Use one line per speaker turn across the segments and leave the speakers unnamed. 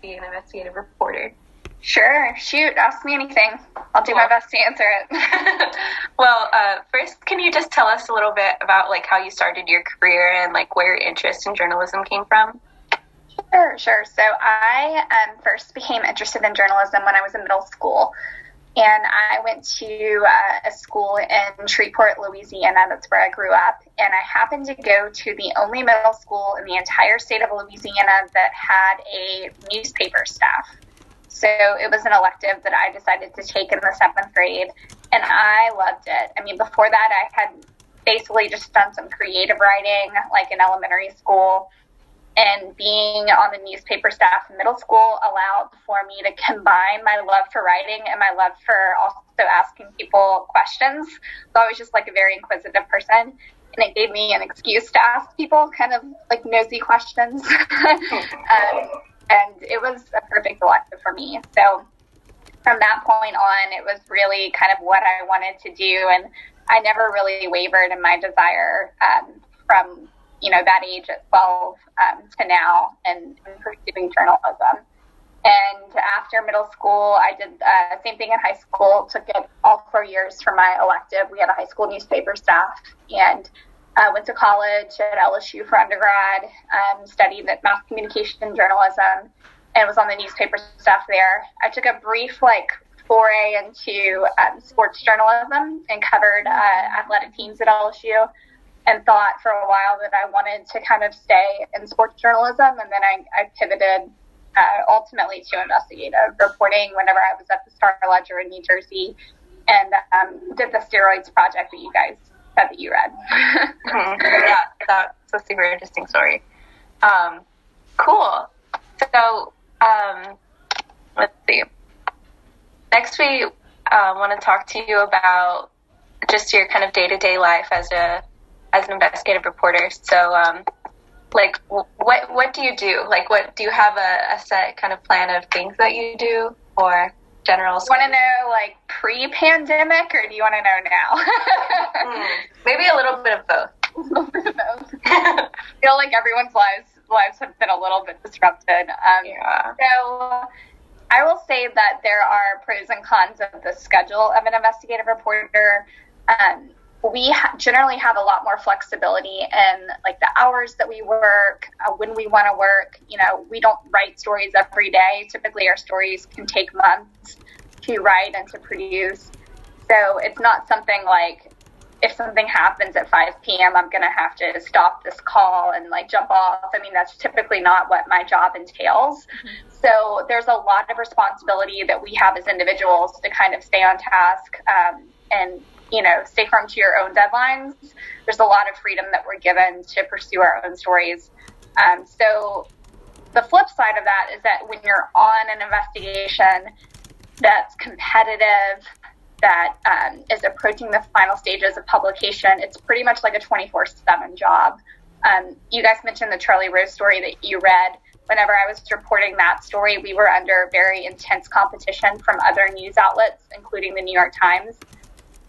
be an investigative reporter?
Sure, shoot, ask me anything. I'll do cool. my best to answer it.
well, uh, first, can you just tell us a little bit about like how you started your career and like where your interest in journalism came from?
Sure, sure. So I um, first became interested in journalism when I was in middle school. And I went to uh, a school in Shreveport, Louisiana. That's where I grew up. And I happened to go to the only middle school in the entire state of Louisiana that had a newspaper staff. So it was an elective that I decided to take in the seventh grade. And I loved it. I mean, before that, I had basically just done some creative writing, like in elementary school and being on the newspaper staff in middle school allowed for me to combine my love for writing and my love for also asking people questions. So I was just like a very inquisitive person. And it gave me an excuse to ask people kind of like nosy questions. um, and it was a perfect elective for me. So from that point on, it was really kind of what I wanted to do. And I never really wavered in my desire um, from you know, that age at 12 um, to now and, pursuing journalism. And after middle school, I did uh, same thing in high school. Took it all four years for my elective. We had a high school newspaper staff, and uh, went to college at LSU for undergrad. Um, studied mass communication journalism, and was on the newspaper staff there. I took a brief like foray into um, sports journalism and covered uh, athletic teams at LSU and thought for a while that I wanted to kind of stay in sports journalism. And then I, I pivoted uh, ultimately to investigative reporting whenever I was at the Star Ledger in New Jersey and um, did the steroids project that you guys said that you read.
Yeah, that's a super interesting story. Um, cool. So, um, let's see. Next, we uh, want to talk to you about just your kind of day to day life as a as an investigative reporter. So, um, like, what what do you do? Like, what do you have a, a set kind of plan of things that you do, or general?
Want to know like pre-pandemic, or do you want to know now?
mm, maybe a little bit of both. a little bit of
both. I feel like everyone's lives lives have been a little bit disrupted. Um, yeah. So. I will say that there are pros and cons of the schedule of an investigative reporter. Um, we ha- generally have a lot more flexibility in like the hours that we work, uh, when we want to work. You know, we don't write stories every day. Typically, our stories can take months to write and to produce. So it's not something like if something happens at 5 p.m., I'm going to have to stop this call and like jump off. I mean, that's typically not what my job entails. Mm-hmm. So there's a lot of responsibility that we have as individuals to kind of stay on task um, and you know, stay firm to your own deadlines. There's a lot of freedom that we're given to pursue our own stories. Um, so the flip side of that is that when you're on an investigation that's competitive, that um, is approaching the final stages of publication, it's pretty much like a 24 7 job. Um, you guys mentioned the Charlie Rose story that you read. Whenever I was reporting that story, we were under very intense competition from other news outlets, including the New York Times.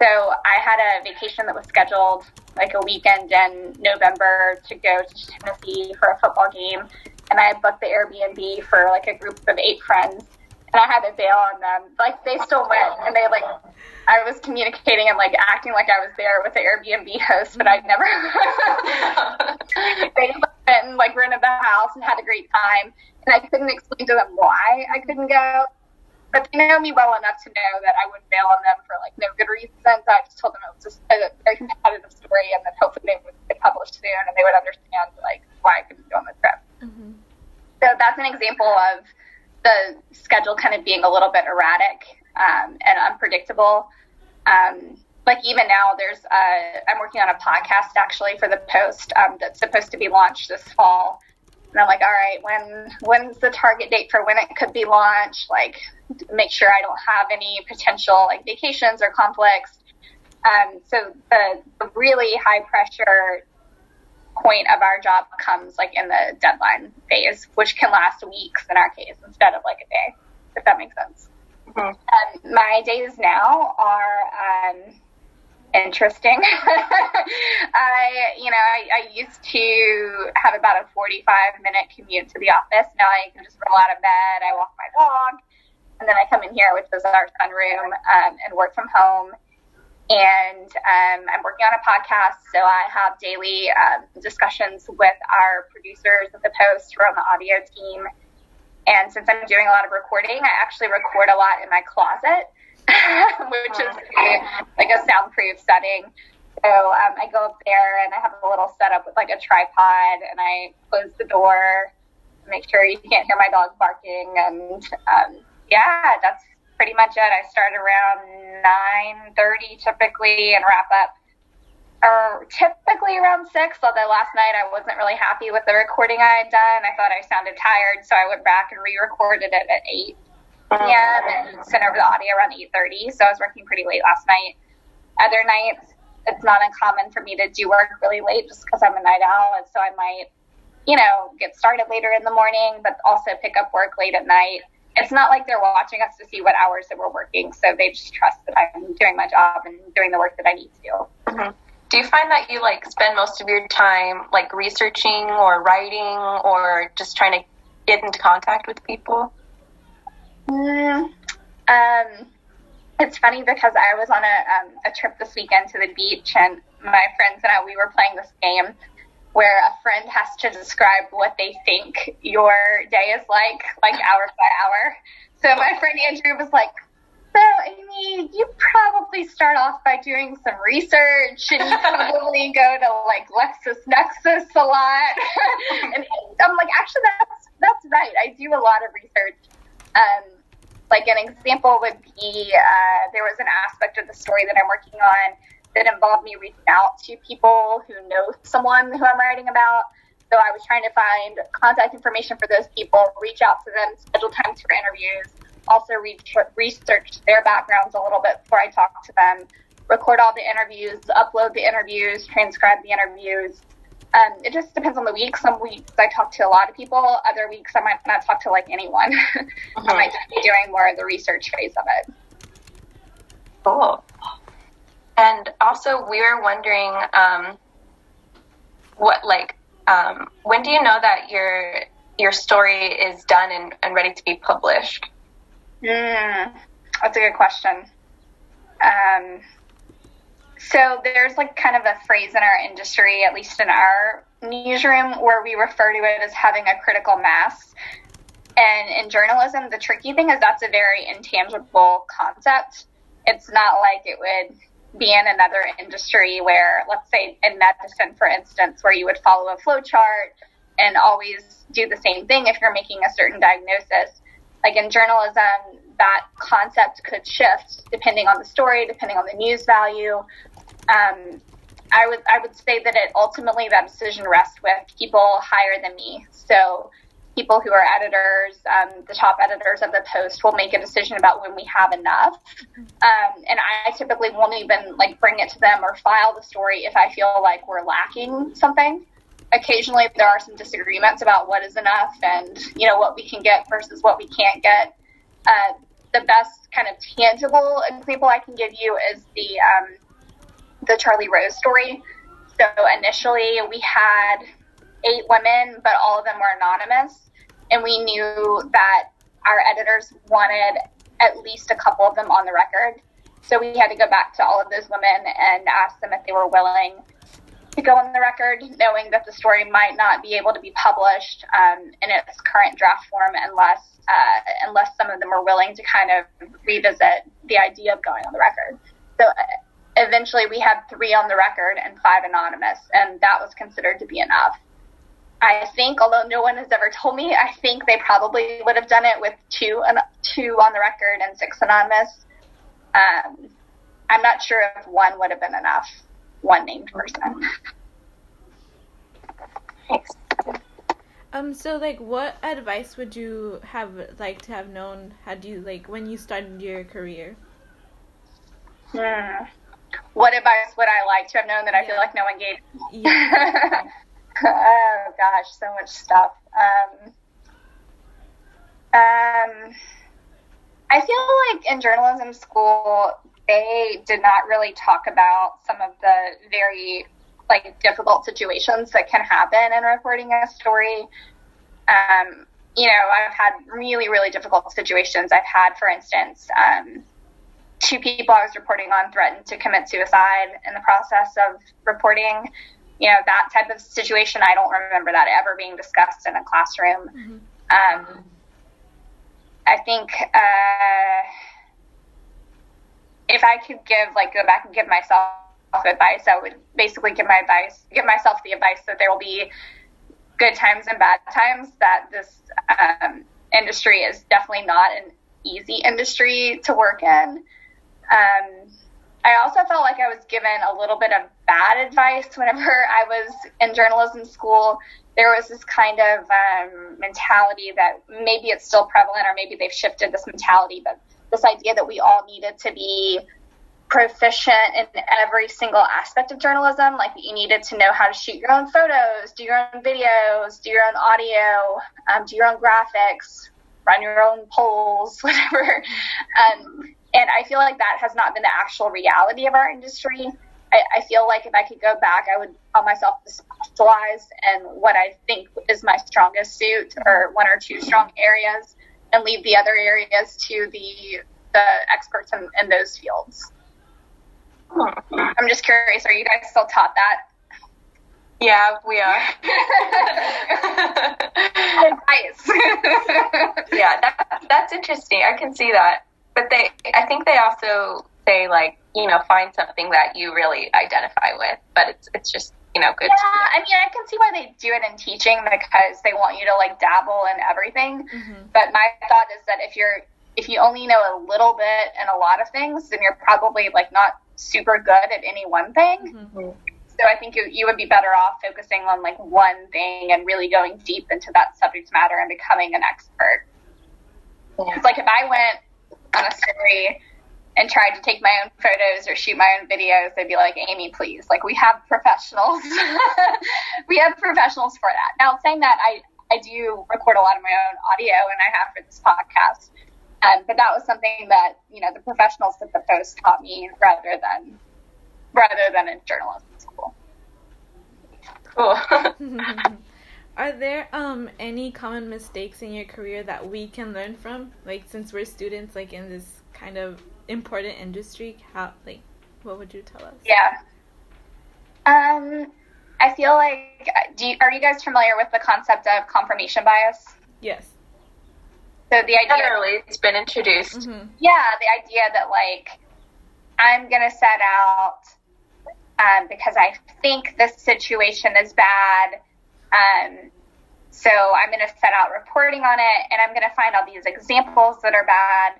So I had a vacation that was scheduled like a weekend in November to go to Tennessee for a football game. And I booked the Airbnb for like a group of eight friends. And I had to bail on them. Like they still went and they like, I was communicating and like acting like I was there with the Airbnb host, but I never. they went and like rented the house and had a great time. And I couldn't explain to them why I couldn't go but they know me well enough to know that I wouldn't bail on them for like no good reason. So I just told them it was just a very competitive story, and that hopefully they would get published soon, and they would understand like why I couldn't go on the trip. Mm-hmm. So that's an example of the schedule kind of being a little bit erratic um, and unpredictable. Um, like even now, there's uh, I'm working on a podcast actually for the Post um, that's supposed to be launched this fall. And I'm like, all right, when when's the target date for when it could be launched? Like, make sure I don't have any potential like vacations or conflicts. Um, so the, the really high pressure point of our job comes like in the deadline phase, which can last weeks in our case instead of like a day, if that makes sense. Mm-hmm. Um, my days now are um, interesting. I, you know, I, I used to have about a 45 minute commute to the office. Now I can just roll out of bed, I walk my dog, and then I come in here, which is our sunroom, um, and work from home. And um, I'm working on a podcast, so I have daily um, discussions with our producers of the Post who are on the audio team. And since I'm doing a lot of recording, I actually record a lot in my closet. which is like a soundproof setting. So um, I go up there and I have a little setup with like a tripod and I close the door, make sure you can't hear my dog barking, and um, yeah, that's pretty much it. I start around nine thirty typically and wrap up. Or typically around six, although last night I wasn't really happy with the recording I had done. I thought I sounded tired, so I went back and re-recorded it at eight p.m. and sent over the audio around 8.30. So I was working pretty late last night. Other nights, it's not uncommon for me to do work really late just because I'm a night owl. And so I might, you know, get started later in the morning, but also pick up work late at night. It's not like they're watching us to see what hours that we're working. So they just trust that I'm doing my job and doing the work that I need to do.
Mm-hmm. Do you find that you like spend most of your time like researching or writing or just trying to get into contact with people?
Mm, um, it's funny because I was on a, um, a trip this weekend to the beach, and my friends and I we were playing this game where a friend has to describe what they think your day is like, like hour by hour. So my friend Andrew was like, so, Amy, you probably start off by doing some research and you probably go to like LexisNexis a lot. and I'm like, actually, that's, that's right. I do a lot of research. Um, like an example would be uh, there was an aspect of the story that I'm working on that involved me reaching out to people who know someone who I'm writing about. So I was trying to find contact information for those people, reach out to them, schedule times for interviews, also research their backgrounds a little bit before I talk to them, record all the interviews, upload the interviews, transcribe the interviews, um, it just depends on the week. Some weeks I talk to a lot of people. Other weeks I might not talk to like anyone. Uh-huh. I might just be doing more of the research phase of it.
Cool. And also, we were wondering, um, what like, um, when do you know that your your story is done and, and ready to be published?
Mm, that's a good question. Um, so there's like kind of a phrase in our industry, at least in our newsroom, where we refer to it as having a critical mass. And in journalism, the tricky thing is that's a very intangible concept. It's not like it would be in another industry where, let's say in medicine, for instance, where you would follow a flow chart and always do the same thing if you're making a certain diagnosis. Like in journalism, that concept could shift depending on the story, depending on the news value, um, I would I would say that it ultimately that decision rests with people higher than me. So people who are editors, um, the top editors of the post will make a decision about when we have enough. Um, and I typically won't even like bring it to them or file the story if I feel like we're lacking something. Occasionally there are some disagreements about what is enough and, you know, what we can get versus what we can't get. Uh, the best kind of tangible example I can give you is the, um, the Charlie Rose story. So initially we had eight women, but all of them were anonymous. And we knew that our editors wanted at least a couple of them on the record. So we had to go back to all of those women and ask them if they were willing to go on the record, knowing that the story might not be able to be published um, in its current draft form unless uh, unless some of them were willing to kind of revisit the idea of going on the record. So eventually we had three on the record and five anonymous, and that was considered to be enough. I think, although no one has ever told me, I think they probably would have done it with two and two on the record and six anonymous. Um, I'm not sure if one would have been enough, one named person.
Thanks.
Um, so like, what advice would you have like to have known had you like when you started your career?
Hmm what advice would I like to have known that I feel like no one gave? Yeah. oh gosh, so much stuff. Um, um, I feel like in journalism school, they did not really talk about some of the very like difficult situations that can happen in reporting a story. Um, you know, I've had really, really difficult situations. I've had, for instance, um, two people I was reporting on threatened to commit suicide in the process of reporting. You know, that type of situation, I don't remember that ever being discussed in a classroom. Mm-hmm. Um, I think uh, if I could give, like, go back and give myself advice, I would basically give my advice, give myself the advice that there will be good times and bad times. That this um, industry is definitely not an easy industry to work in. Um, I also felt like I was given a little bit of bad advice whenever I was in journalism school. There was this kind of um, mentality that maybe it's still prevalent, or maybe they've shifted this mentality, but this idea that we all needed to be proficient in every single aspect of journalism. Like you needed to know how to shoot your own photos, do your own videos, do your own audio, um, do your own graphics, run your own polls, whatever. Um, and I feel like that has not been the actual reality of our industry. I, I feel like if I could go back, I would call myself to specialize in what I think is my strongest suit or one or two strong areas and leave the other areas to the the experts in, in those fields. I'm just curious, are you guys still taught that?
Yeah, we are.
Advice.
yeah, that, that's interesting. I can see that. But they, I think they also say like, you know, find something that you really identify with. But it's it's just you know good.
Yeah, I mean, I can see why they do it in teaching because they want you to like dabble in everything. Mm-hmm. But my thought is that if you're if you only know a little bit and a lot of things, then you're probably like not super good at any one thing. Mm-hmm. So I think you, you would be better off focusing on like one thing and really going deep into that subject matter and becoming an expert. Yeah. It's like if I went on a story and tried to take my own photos or shoot my own videos, they'd be like, Amy, please. Like we have professionals. we have professionals for that. Now saying that I, I do record a lot of my own audio and I have for this podcast. Um, but that was something that you know the professionals at the post taught me rather than rather than in journalism school.
Cool.
Are there um any common mistakes in your career that we can learn from? Like since we're students, like in this kind of important industry, how like what would you tell us?
Yeah. Um, I feel like do you, are you guys familiar with the concept of confirmation bias?
Yes.
So the idea
generally it's been introduced. Mm-hmm.
Yeah, the idea that like I'm gonna set out um, because I think this situation is bad. Um, so I'm going to set out reporting on it, and I'm going to find all these examples that are bad.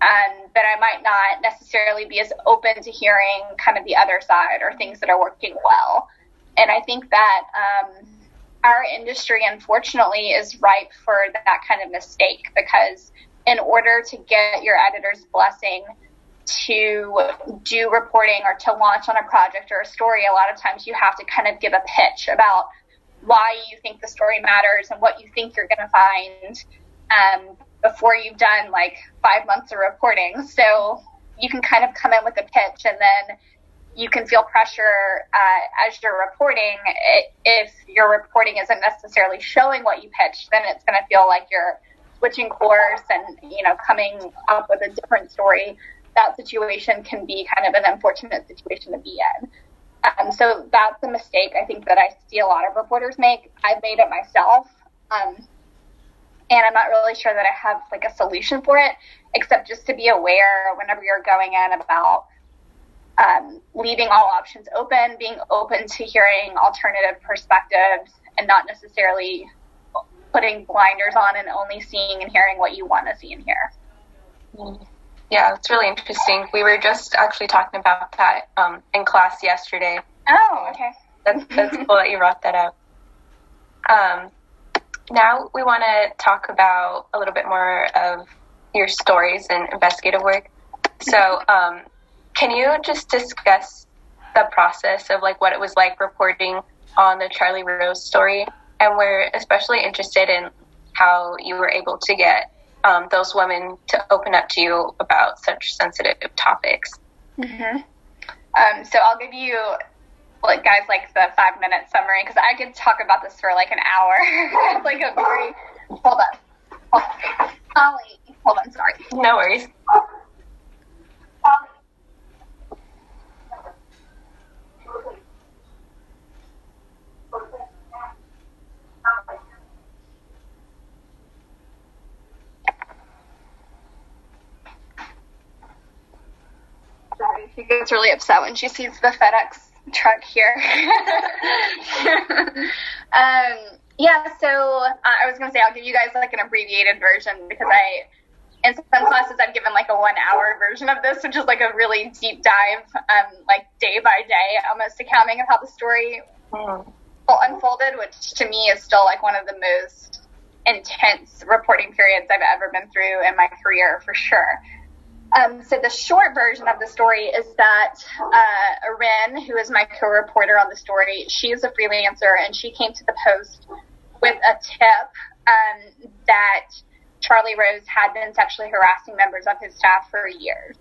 Um, but I might not necessarily be as open to hearing kind of the other side or things that are working well. And I think that um, our industry, unfortunately, is ripe for that kind of mistake because in order to get your editor's blessing to do reporting or to launch on a project or a story, a lot of times you have to kind of give a pitch about why you think the story matters and what you think you're going to find um, before you've done like five months of reporting. So you can kind of come in with a pitch and then you can feel pressure uh, as you're reporting. If your reporting isn't necessarily showing what you pitched, then it's going to feel like you're switching course and you know coming up with a different story. That situation can be kind of an unfortunate situation to be in. Um, so that's a mistake I think that I see a lot of reporters make. I've made it myself. Um, and I'm not really sure that I have like a solution for it, except just to be aware whenever you're going in about um, leaving all options open, being open to hearing alternative perspectives, and not necessarily putting blinders on and only seeing and hearing what you want to see and hear.
Yeah, it's really interesting. We were just actually talking about that um, in class yesterday.
Oh, okay.
That's, that's cool that you brought that up. Um, now we want to talk about a little bit more of your stories and investigative work. So, um, can you just discuss the process of like what it was like reporting on the Charlie Rose story? And we're especially interested in how you were able to get um, those women to open up to you about such sensitive topics?
Mm-hmm. Um, so I'll give you, like, guys, like the five minute summary because I could talk about this for like an hour. it's like a very. Hold on. Hold on. Ollie, hold on. Sorry.
No worries.
She gets really upset when she sees the FedEx truck here. um, yeah, so uh, I was gonna say I'll give you guys like an abbreviated version because I, in some classes, I've given like a one-hour version of this, which is like a really deep dive, um, like day by day, almost accounting of how the story mm. unfolded, which to me is still like one of the most intense reporting periods I've ever been through in my career for sure. Um, so the short version of the story is that uh, who is my co-reporter on the story, she is a freelancer and she came to the Post with a tip um, that Charlie Rose had been sexually harassing members of his staff for years.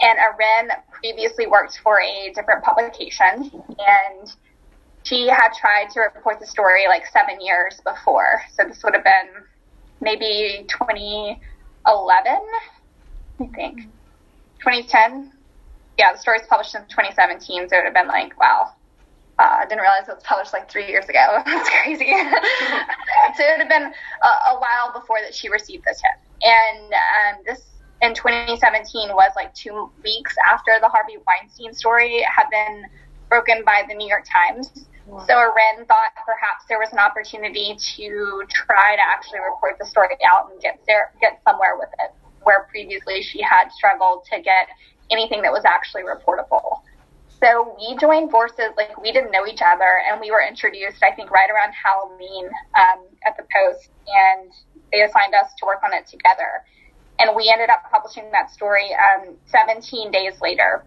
And Ren previously worked for a different publication and she had tried to report the story like seven years before. So this would have been maybe 2011 I think. 2010? Yeah, the story was published in 2017, so it would have been like, wow. Uh, I didn't realize it was published like three years ago. That's crazy. so it would have been a, a, while before that she received the tip. And um, this in 2017 was like two weeks after the Harvey Weinstein story had been broken by the New York Times. Wow. So Ren thought perhaps there was an opportunity to try to actually report the story out and get there, get somewhere with it where previously she had struggled to get anything that was actually reportable. So we joined forces, like we didn't know each other, and we were introduced, I think, right around Halloween um, at the Post, and they assigned us to work on it together. And we ended up publishing that story um, 17 days later.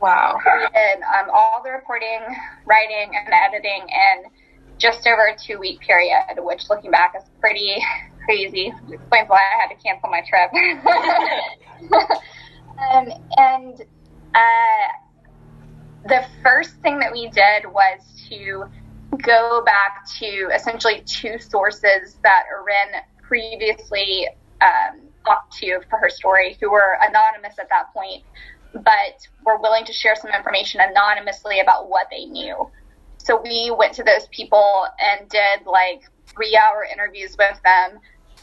Wow.
We did um, all the reporting, writing, and editing in just over a two week period, which looking back is pretty crazy. Explains why I had to cancel my trip. um, and uh, the first thing that we did was to go back to essentially two sources that Erin previously um, talked to for her story, who were anonymous at that point, but were willing to share some information anonymously about what they knew. So we went to those people and did like three hour interviews with them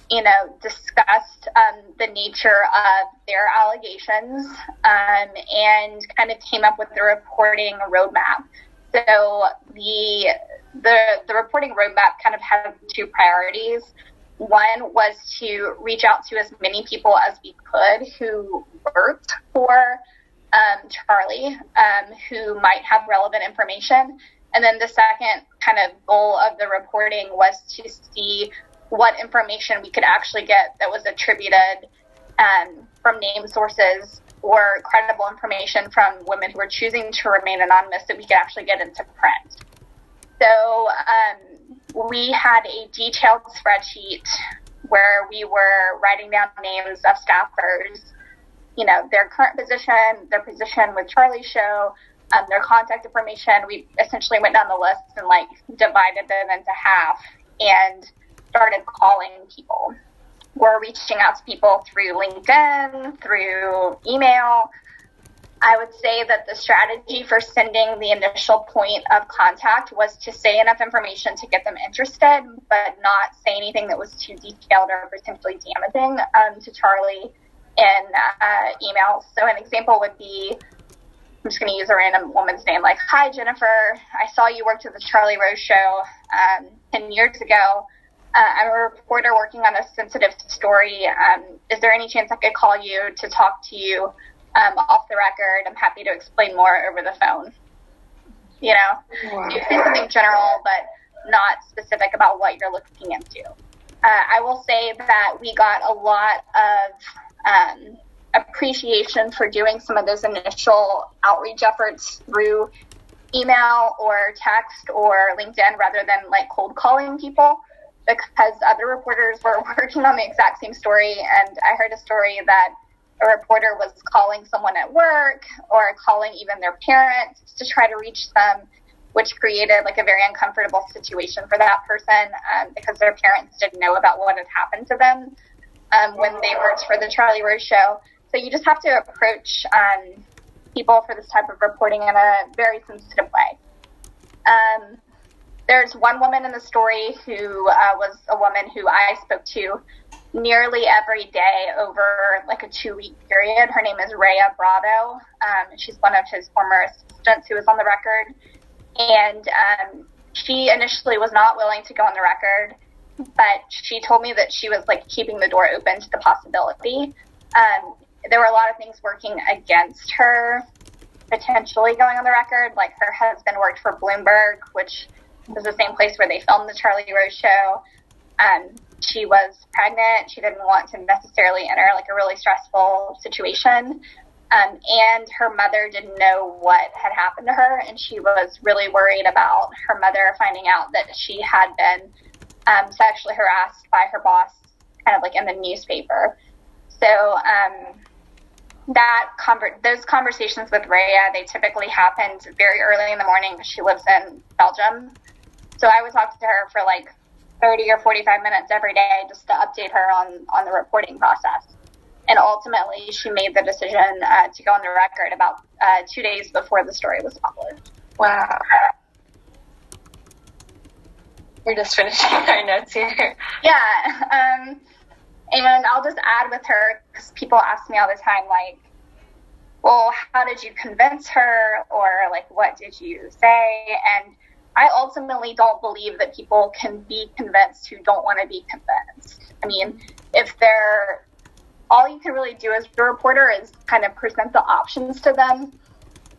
you know, discussed um, the nature of their allegations um, and kind of came up with the reporting roadmap. So the the the reporting roadmap kind of had two priorities. One was to reach out to as many people as we could who worked for um, Charlie, um, who might have relevant information. And then the second kind of goal of the reporting was to see what information we could actually get that was attributed um, from name sources or credible information from women who were choosing to remain anonymous that we could actually get into print. So um, we had a detailed spreadsheet where we were writing down names of staffers, you know, their current position, their position with Charlie show, um, their contact information. We essentially went down the list and like divided them into half and started calling people. We're reaching out to people through LinkedIn, through email. I would say that the strategy for sending the initial point of contact was to say enough information to get them interested, but not say anything that was too detailed or potentially damaging um, to Charlie in uh, email. So an example would be I'm just going to use a random woman's name, like, Hi, Jennifer. I saw you worked at the Charlie Rose show um, 10 years ago. Uh, I'm a reporter working on a sensitive story. Um, is there any chance I could call you to talk to you um, off the record? I'm happy to explain more over the phone. You know, wow. you say something general, but not specific about what you're looking into. Uh, I will say that we got a lot of um, appreciation for doing some of those initial outreach efforts through email or text or LinkedIn rather than like cold calling people because other reporters were working on the exact same story, and I heard a story that a reporter was calling someone at work or calling even their parents to try to reach them, which created like a very uncomfortable situation for that person um, because their parents didn't know about what had happened to them um, when they worked for the Charlie Rose show. So you just have to approach um, people for this type of reporting in a very sensitive way. Um, there's one woman in the story who uh, was a woman who I spoke to nearly every day over like a two week period. Her name is Reah Bravo. Um, she's one of his former assistants who was on the record. And um, she initially was not willing to go on the record, but she told me that she was like keeping the door open to the possibility. Um, there were a lot of things working against her potentially going on the record. Like her husband worked for Bloomberg, which was the same place where they filmed the Charlie Rose show. Um, she was pregnant. She didn't want to necessarily enter like a really stressful situation. Um, and her mother didn't know what had happened to her, and she was really worried about her mother finding out that she had been um, sexually harassed by her boss, kind of like in the newspaper. So um, that conver- those conversations with Reah, they typically happened very early in the morning. She lives in Belgium, so I would talk to her for like 30 or 45 minutes every day just to update her on on the reporting process. And ultimately, she made the decision uh, to go on the record about uh, two days before the story was published.
Wow. We're just finishing our notes here.
Yeah. Um, and I'll just add with her because people ask me all the time, like, well, how did you convince her? Or, like, what did you say? And I ultimately don't believe that people can be convinced who don't want to be convinced. I mean, if they're all you can really do as a reporter is kind of present the options to them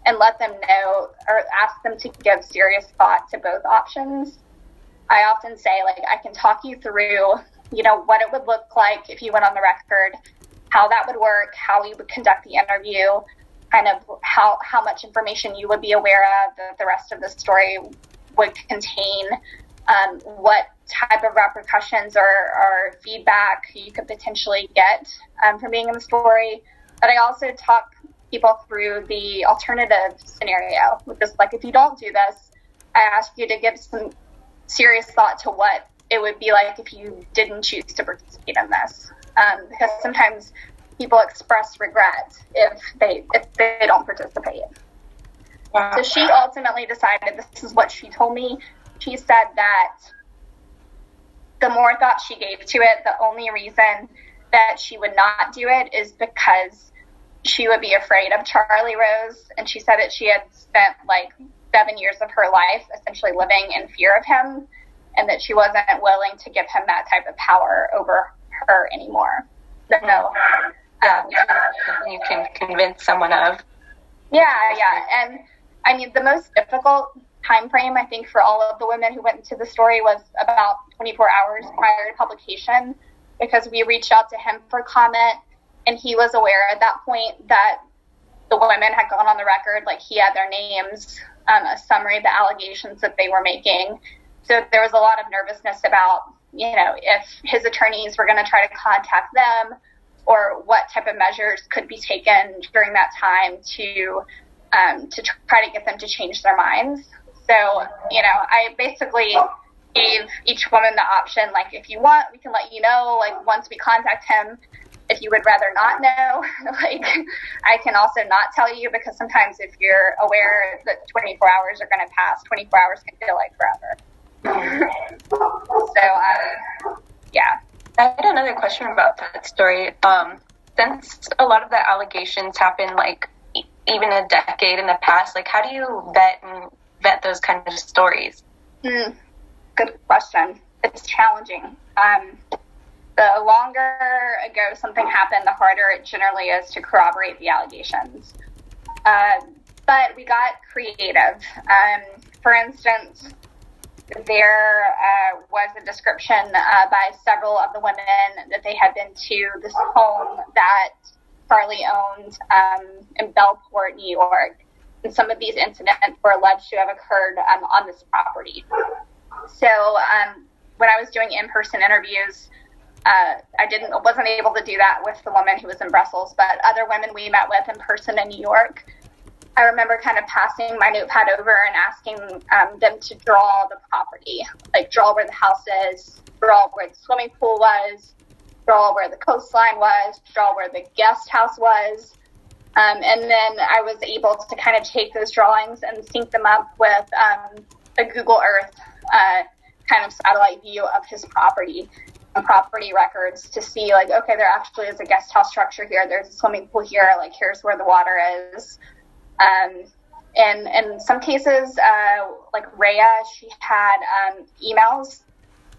and let them know or ask them to give serious thought to both options. I often say, like, I can talk you through you know, what it would look like if you went on the record, how that would work, how we would conduct the interview, kind of how, how much information you would be aware of, the, the rest of the story would contain, um, what type of repercussions or, or, feedback you could potentially get um, from being in the story. But I also talk people through the alternative scenario, which is like if you don't do this, I ask you to give some serious thought to what it would be like if you didn't choose to participate in this. Um, because sometimes people express regret if they if they don't participate. Wow. So she ultimately decided this is what she told me. She said that the more thought she gave to it, the only reason that she would not do it is because she would be afraid of Charlie Rose. And she said that she had spent like seven years of her life essentially living in fear of him and that she wasn't willing to give him that type of power over her anymore. So, um,
you can convince someone of.
Yeah, yeah, and I mean the most difficult time frame I think for all of the women who went into the story was about 24 hours prior to publication because we reached out to him for comment and he was aware at that point that the women had gone on the record like he had their names um, a summary of the allegations that they were making. So there was a lot of nervousness about, you know, if his attorneys were going to try to contact them or what type of measures could be taken during that time to um, to try to get them to change their minds. So, you know, I basically gave each woman the option, like, if you want, we can let you know, like, once we contact him, if you would rather not know, like, I can also not tell you because sometimes if you're aware that 24 hours are going to pass, 24 hours can feel like forever so, uh, yeah.
I had another question about that story. Um, since a lot of the allegations happen like even a decade in the past, like how do you vet and vet those kind of stories?
Mm, good question. It's challenging. Um, the longer ago something happened, the harder it generally is to corroborate the allegations. Uh, but we got creative. Um, for instance, there uh, was a description uh, by several of the women that they had been to this home that Charlie owned um, in Bellport, New York. And some of these incidents were alleged to have occurred um, on this property. So um, when I was doing in-person interviews, uh, I didn't wasn't able to do that with the woman who was in Brussels, but other women we met with in person in New York. I remember kind of passing my notepad over and asking um, them to draw the property, like draw where the house is, draw where the swimming pool was, draw where the coastline was, draw where the guest house was. Um, and then I was able to kind of take those drawings and sync them up with um, a Google Earth uh, kind of satellite view of his property and property records to see, like, okay, there actually is a guest house structure here. There's a swimming pool here. Like, here's where the water is. Um, and in some cases, uh, like Reah, she had um, emails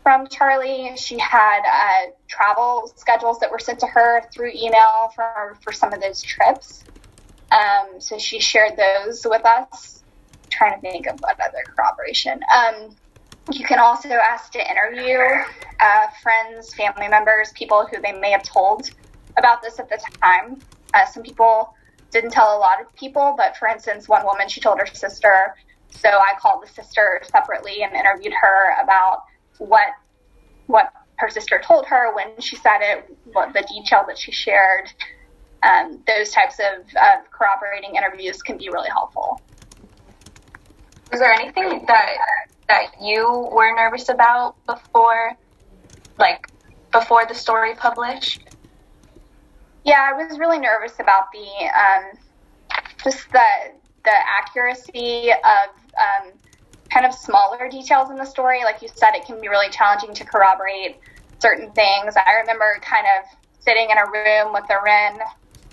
from Charlie. She had uh, travel schedules that were sent to her through email for, for some of those trips. Um, so she shared those with us. I'm trying to think of what other corroboration. Um, you can also ask to interview uh, friends, family members, people who they may have told about this at the time. Uh, some people didn't tell a lot of people, but for instance, one woman, she told her sister. So I called the sister separately and interviewed her about what what her sister told her when she said it, what the detail that she shared. Um, those types of, of corroborating interviews can be really helpful.
Was there anything that that you were nervous about before, like before the story published?
Yeah, I was really nervous about the um, just the the accuracy of um, kind of smaller details in the story. Like you said, it can be really challenging to corroborate certain things. I remember kind of sitting in a room with the Wren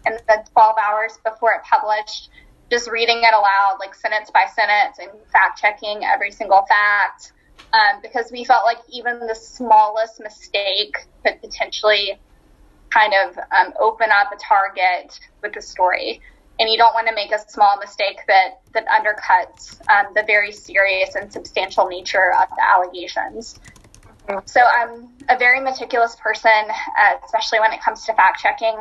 in the 12 hours before it published, just reading it aloud, like sentence by sentence, and fact checking every single fact. Um, because we felt like even the smallest mistake could potentially kind of um, open up a target with the story. And you don't want to make a small mistake that, that undercuts um, the very serious and substantial nature of the allegations. So I'm a very meticulous person, uh, especially when it comes to fact checking.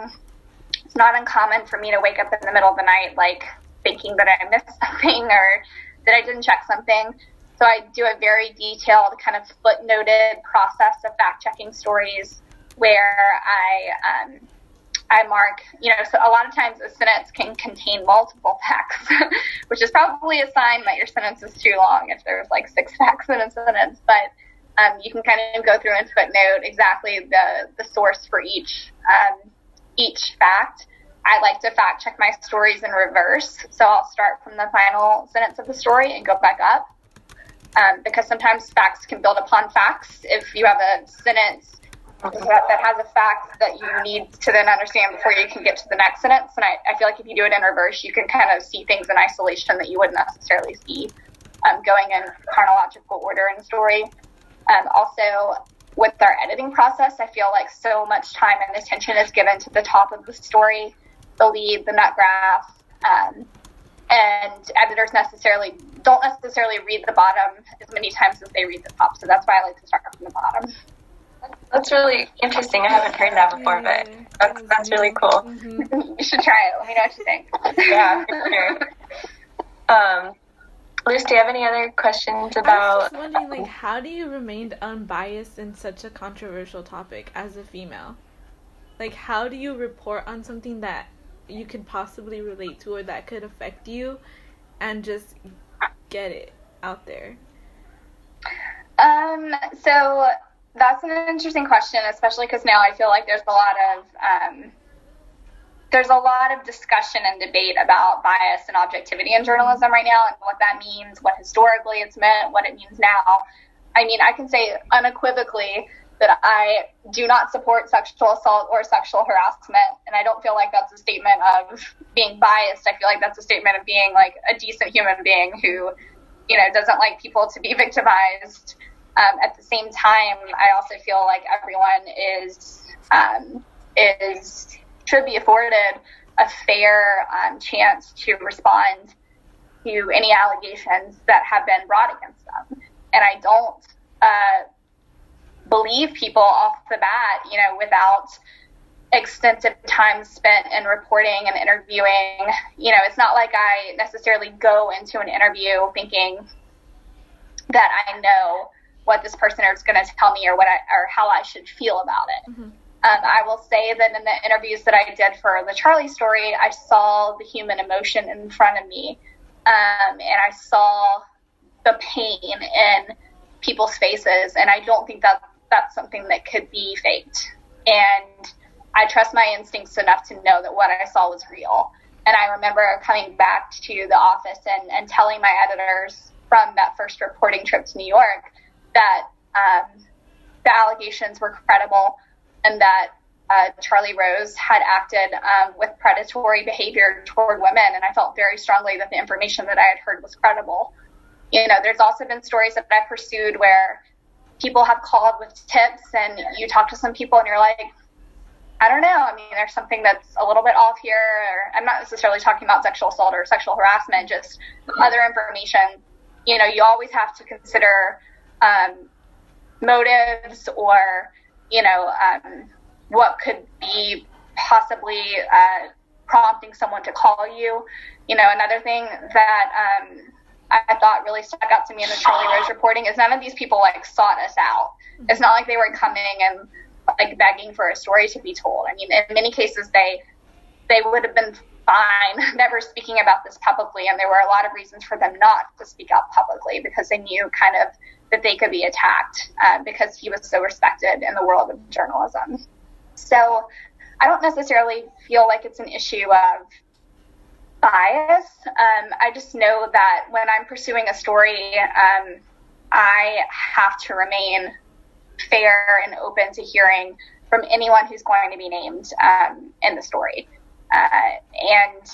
It's not uncommon for me to wake up in the middle of the night, like thinking that I missed something or that I didn't check something. So I do a very detailed, kind of footnoted process of fact checking stories where I um, I mark, you know, so a lot of times a sentence can contain multiple facts, which is probably a sign that your sentence is too long if there's like six facts in a sentence. But um, you can kind of go through and footnote exactly the the source for each um, each fact. I like to fact check my stories in reverse, so I'll start from the final sentence of the story and go back up. Um, because sometimes facts can build upon facts. If you have a sentence that, that has a fact that you need to then understand before you can get to the next sentence. And I, I feel like if you do it in reverse, you can kind of see things in isolation that you wouldn't necessarily see um, going in chronological order in story. Um, also, with our editing process, I feel like so much time and attention is given to the top of the story, the lead, the nut graph, um, and editors necessarily don't necessarily read the bottom as many times as they read the top. So that's why I like to start from the bottom.
That's really interesting. I haven't heard that before, but that's, that's really cool.
Mm-hmm. you should try it. Let me know what you think.
yeah, for sure. Um, Luz, do you have any other questions about?
I was just wondering, like, how do you remain unbiased in such a controversial topic as a female? Like, how do you report on something that you could possibly relate to or that could affect you, and just get it out there?
Um. So that's an interesting question, especially because now I feel like there's a lot of um, there's a lot of discussion and debate about bias and objectivity in journalism right now, and what that means, what historically it's meant, what it means now. I mean, I can say unequivocally that I do not support sexual assault or sexual harassment, and I don't feel like that's a statement of being biased. I feel like that's a statement of being like a decent human being who, you know, doesn't like people to be victimized um, at the same time, I also feel like everyone is um, is should be afforded a fair um, chance to respond to any allegations that have been brought against them. And I don't uh, believe people off the bat, you know, without extensive time spent in reporting and interviewing. You know, it's not like I necessarily go into an interview thinking that I know what this person is going to tell me or what I, or how I should feel about it. Mm-hmm. Um, I will say that in the interviews that I did for the Charlie story, I saw the human emotion in front of me, um, and I saw the pain in people's faces, and I don't think that that's something that could be faked. And I trust my instincts enough to know that what I saw was real. And I remember coming back to the office and, and telling my editors from that first reporting trip to New York that um, the allegations were credible and that uh, Charlie Rose had acted um, with predatory behavior toward women, and I felt very strongly that the information that I had heard was credible. You know, there's also been stories that I pursued where people have called with tips, and you talk to some people, and you're like, I don't know. I mean, there's something that's a little bit off here. Or I'm not necessarily talking about sexual assault or sexual harassment, just other information. You know, you always have to consider um, motives or you know, um, what could be possibly uh, prompting someone to call you. You know, another thing that um, I thought really stuck out to me in the Charlie Rose reporting is none of these people like sought us out. It's not like they were coming and like begging for a story to be told. I mean, in many cases, they they would have been fine never speaking about this publicly, and there were a lot of reasons for them not to speak out publicly because they knew kind of that they could be attacked uh, because he was so respected in the world of journalism. So I don't necessarily feel like it's an issue of bias. Um, I just know that when I'm pursuing a story, um, I have to remain fair and open to hearing from anyone who's going to be named um, in the story. Uh, and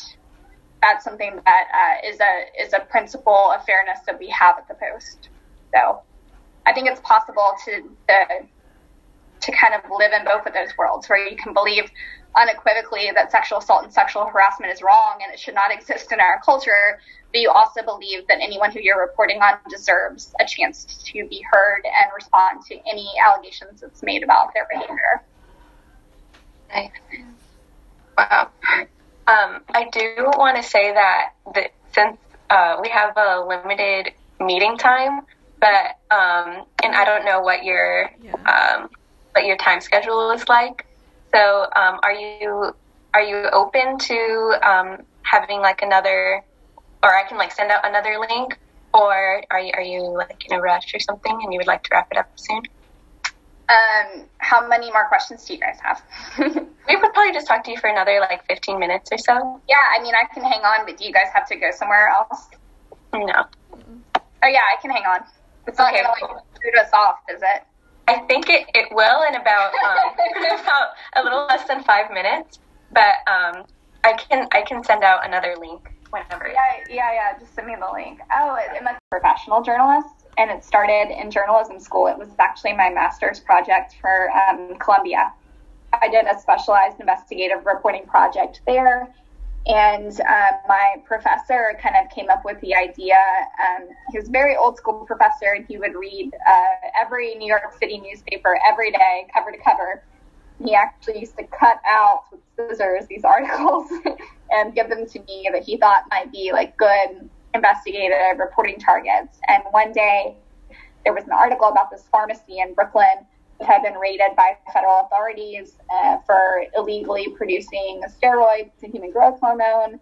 that's something that uh, is a is a principle of fairness that we have at the post. So I think it's possible to, to to kind of live in both of those worlds where you can believe unequivocally that sexual assault and sexual harassment is wrong and it should not exist in our culture, but you also believe that anyone who you're reporting on deserves a chance to be heard and respond to any allegations that's made about their behavior.
Wow. Um, I do want to say that, that since uh, we have a limited meeting time, but um, and I don't know what your yeah. um, what your time schedule is like. So, um, are you are you open to um, having like another, or I can like send out another link, or are you are you like in a rush or something, and you would like to wrap it up soon?
Um, how many more questions do you guys have?
we could probably just talk to you for another like 15 minutes or so.
Yeah, I mean, I can hang on, but do you guys have to go somewhere else?
No.
Oh yeah, I can hang on. It's not okay, gonna like shoot us off, is it?
I think it, it will in about um, about a little less than five minutes, but um, I can I can send out another link whenever.
Yeah, yeah, yeah. Just send me the link. Oh, I'm a professional journalist, and it started in journalism school. It was actually my master's project for um, Columbia. I did a specialized investigative reporting project there and uh, my professor kind of came up with the idea. Um, he was a very old school professor, and he would read uh, every New York City newspaper every day, cover to cover. He actually used to cut out with scissors these articles and give them to me that he thought might be like good investigative reporting targets. And one day, there was an article about this pharmacy in Brooklyn had been raided by federal authorities uh, for illegally producing steroids steroid, a human growth hormone.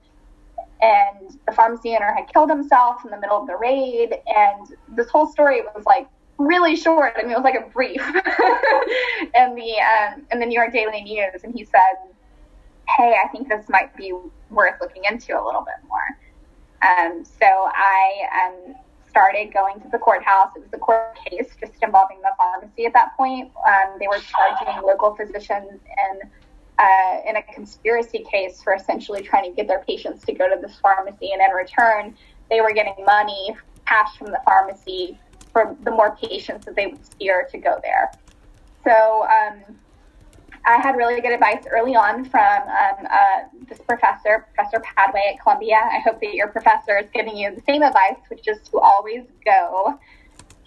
And the pharmacy owner had killed himself in the middle of the raid. And this whole story was like really short. I mean, it was like a brief in the um, in the New York Daily News. And he said, "Hey, I think this might be worth looking into a little bit more." Um, so I um, started going to the courthouse. It was a court case just involving the pharmacy at that point. Um, they were charging local physicians in uh, in a conspiracy case for essentially trying to get their patients to go to this pharmacy, and in return, they were getting money, cash from the pharmacy for the more patients that they would steer to go there. So um, I had really good advice early on from um, uh, this professor, Professor Padway at Columbia. I hope that your professor is giving you the same advice, which is to always go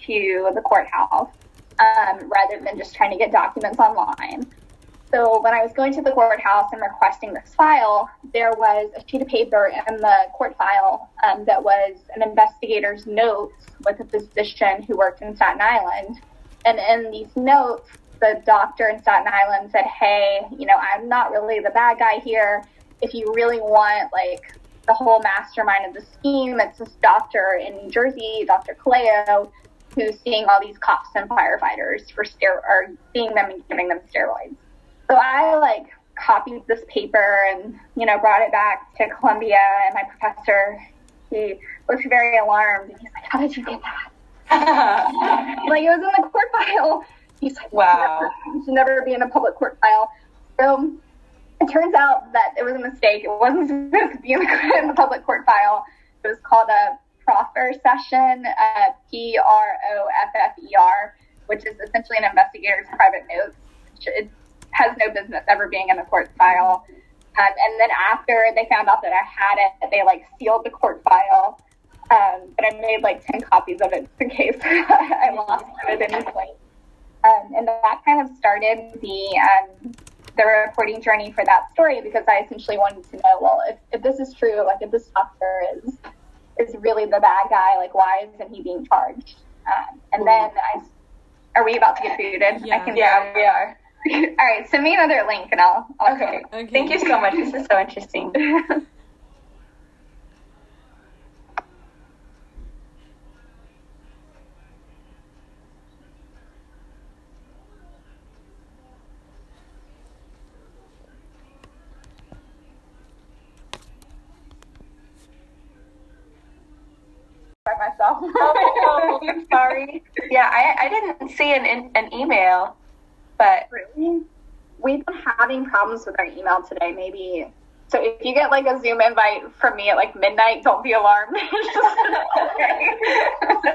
to the courthouse um, rather than just trying to get documents online. So when I was going to the courthouse and requesting this file, there was a sheet of paper in the court file um, that was an investigator's notes with a physician who worked in Staten Island. And in these notes, the doctor in Staten Island said, Hey, you know, I'm not really the bad guy here. If you really want like the whole mastermind of the scheme, it's this doctor in New Jersey, Dr. Colao, who's seeing all these cops and firefighters for ster- or seeing them and giving them steroids. So I like copied this paper and, you know, brought it back to Columbia and my professor, he was very alarmed and he's like, How did you get that? like it was in the court file. He's like,
Wow.
It should never be in a public court file. So it turns out that it was a mistake. It wasn't supposed to be in the, in the public court file. It was called a proffer session, uh, P R O F F E R, which is essentially an investigator's private notes. It has no business ever being in the court file. Um, and then after they found out that I had it, they like sealed the court file. Um, but I made like 10 copies of it in case I lost it at any point. Um, and that kind of started the um, the reporting journey for that story because I essentially wanted to know, well, if, if this is true, like if this doctor is is really the bad guy, like why isn't he being charged? Um, and then I, are we about to get booted?
Yeah.
I can,
Yeah, we are.
All right, send me another link and I'll. I'll
Okay.
Okay.
Thank you so much. This is so interesting.
by myself.
Oh, I'm sorry. Yeah, I, I didn't see an in, an email, but
Really? We've been having problems with our email today. Maybe. So if you get like a Zoom invite from me at like midnight, don't be alarmed. Okay.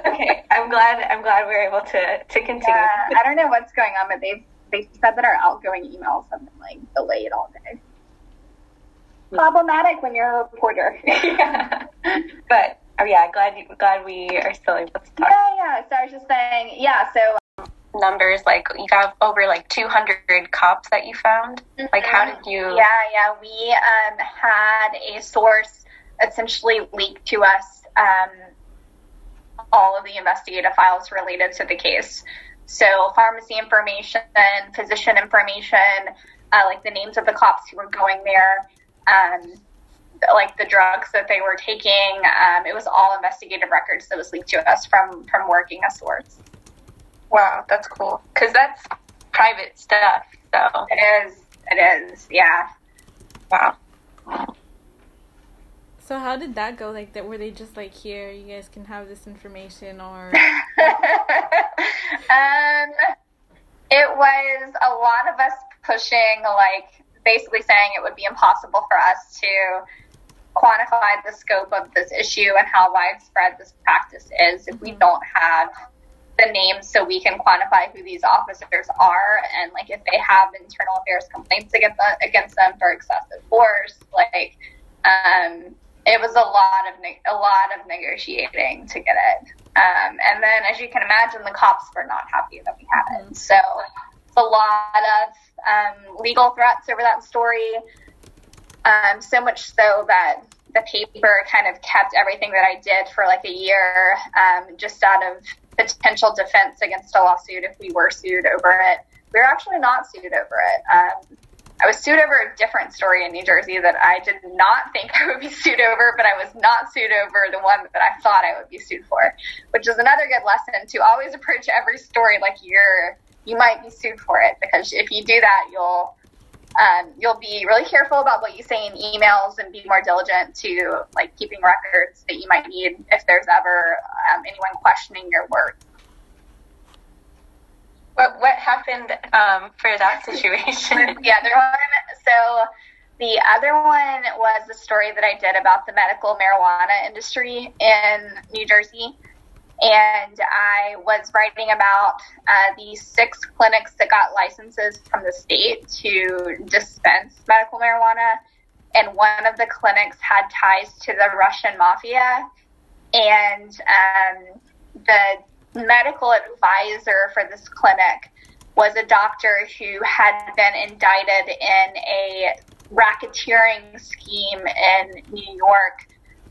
okay. I'm glad. I'm glad we are able to to continue.
Yeah, I don't know what's going on, but they've they said that our outgoing emails have been like delayed all day. Hmm. Problematic when you're a reporter.
yeah. But oh yeah, glad glad we are still able to talk.
Yeah, yeah. So I was just saying, yeah. So
Numbers like you have over like 200 cops that you found. Like how did you?
Yeah, yeah. We um, had a source essentially leak to us um, all of the investigative files related to the case. So, pharmacy information, physician information, uh, like the names of the cops who were going there, um, like the drugs that they were taking. Um, it was all investigative records that was leaked to us from from working a source.
Wow, that's cool. Cause that's private stuff. So
It is. It is. Yeah.
wow.
So how did that go? Like, that were they just like, here, you guys can have this information, or
um, it was a lot of us pushing, like basically saying it would be impossible for us to quantify the scope of this issue and how widespread this practice is if we don't have the names so we can quantify who these officers are and like if they have internal affairs complaints against them, against them for excessive force like um, it was a lot of ne- a lot of negotiating to get it. Um, and then as you can imagine the cops were not happy that we had it. So it's a lot of um, legal threats over that story um, so much so that the paper kind of kept everything that I did for like a year, um, just out of potential defense against a lawsuit if we were sued over it. We were actually not sued over it. Um, I was sued over a different story in New Jersey that I did not think I would be sued over, but I was not sued over the one that I thought I would be sued for, which is another good lesson to always approach every story like you're you might be sued for it because if you do that, you'll um, you'll be really careful about what you say in emails and be more diligent to like keeping records that you might need if there's ever um, anyone questioning your work.
What what happened um, for that situation?
The other one, so the other one was the story that I did about the medical marijuana industry in New Jersey. And I was writing about uh, the six clinics that got licenses from the state to dispense medical marijuana. And one of the clinics had ties to the Russian mafia. And um, the medical advisor for this clinic was a doctor who had been indicted in a racketeering scheme in New York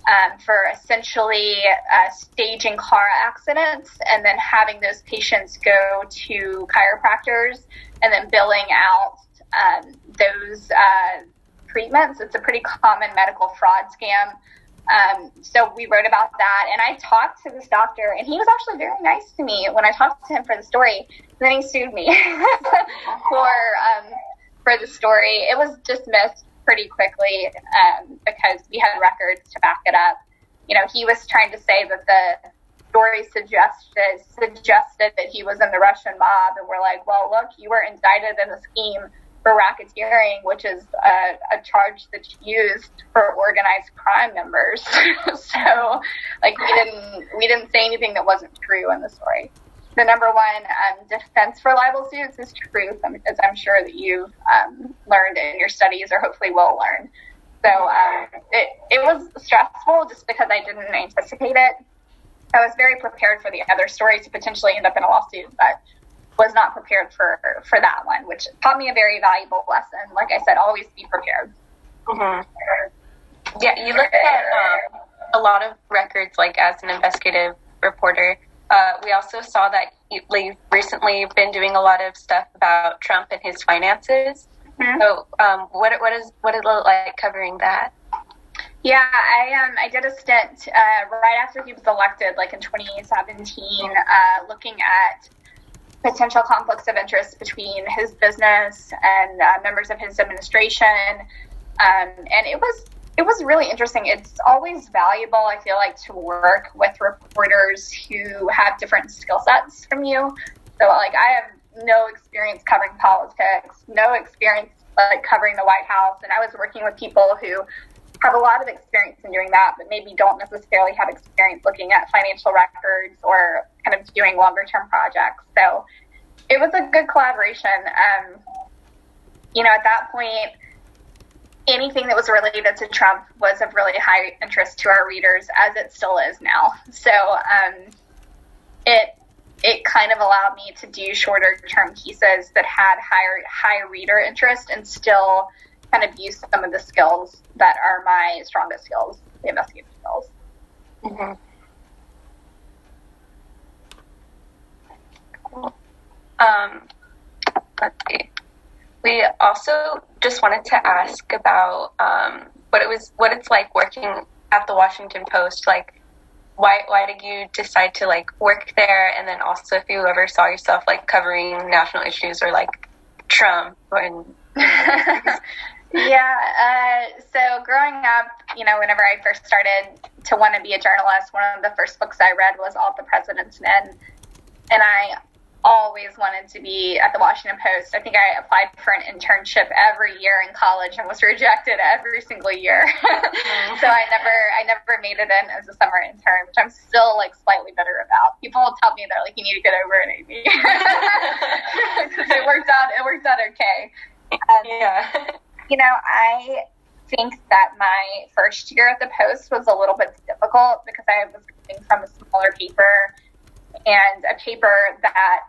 um, for essentially uh, staging car accidents and then having those patients go to chiropractors and then billing out um, those uh, treatments. It's a pretty common medical fraud scam. Um, so we wrote about that, and I talked to this doctor, and he was actually very nice to me when I talked to him for the story. Then he sued me for um, for the story. It was dismissed pretty quickly um, because we had records to back it up. You know, he was trying to say that the story suggested suggested that he was in the Russian mob, and we're like, well, look, you were indicted in a scheme for racketeering, which is a, a charge that's used for organized crime members. so, like, we didn't we didn't say anything that wasn't true in the story. The number one um, defense for libel suits is truth, as I'm sure that you've um, learned in your studies, or hopefully will learn. So um, it it was stressful just because I didn't anticipate it. I was very prepared for the other story to potentially end up in a lawsuit, but was not prepared for for that one, which taught me a very valuable lesson. Like I said, always be prepared.
Mm-hmm. Yeah, you look at um, a lot of records, like as an investigative reporter. Uh, we also saw that you've recently been doing a lot of stuff about Trump and his finances. Mm-hmm. So, um, what what is what is it like covering that?
Yeah, I um I did a stint uh, right after he was elected, like in 2017, uh, looking at potential conflicts of interest between his business and uh, members of his administration. Um, and it was it was really interesting. It's always valuable, I feel like, to work with reporters who have different skill sets from you. So, like, I have no experience covering politics, no experience like covering the White House, and I was working with people who have a lot of experience in doing that, but maybe don't necessarily have experience looking at financial records or kind of doing longer term projects. So it was a good collaboration. Um, you know, at that point, anything that was related to Trump was of really high interest to our readers, as it still is now. So um, it it kind of allowed me to do shorter term pieces that had higher high reader interest and still kind of use some of the skills that are my strongest skills, the investigative skills. Mm-hmm.
Cool. Um, let's see. We also just wanted to ask about um, what it was, what it's like working at the Washington Post. Like, why why did you decide to like work there? And then also, if you ever saw yourself like covering national issues or like Trump and.
yeah. Uh, so growing up, you know, whenever I first started to want to be a journalist, one of the first books I read was All the President's Men, and I always wanted to be at the Washington Post. I think I applied for an internship every year in college and was rejected every single year. Mm-hmm. so I never I never made it in as a summer intern, which I'm still like slightly bitter about. People tell me they're like, you need to get over it, Amy. it worked out. It worked out okay. Um, yeah. You know, I think that my first year at the Post was a little bit difficult because I was coming from a smaller paper and a paper that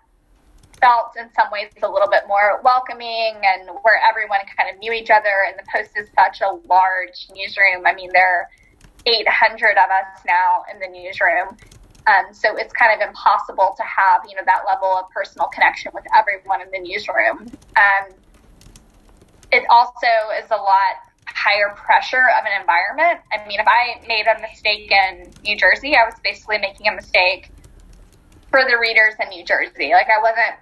felt in some ways a little bit more welcoming and where everyone kind of knew each other. And the Post is such a large newsroom. I mean, there are 800 of us now in the newsroom. Um, so it's kind of impossible to have, you know, that level of personal connection with everyone in the newsroom. Um, it also is a lot higher pressure of an environment. I mean, if I made a mistake in New Jersey, I was basically making a mistake for the readers in New Jersey. Like I wasn't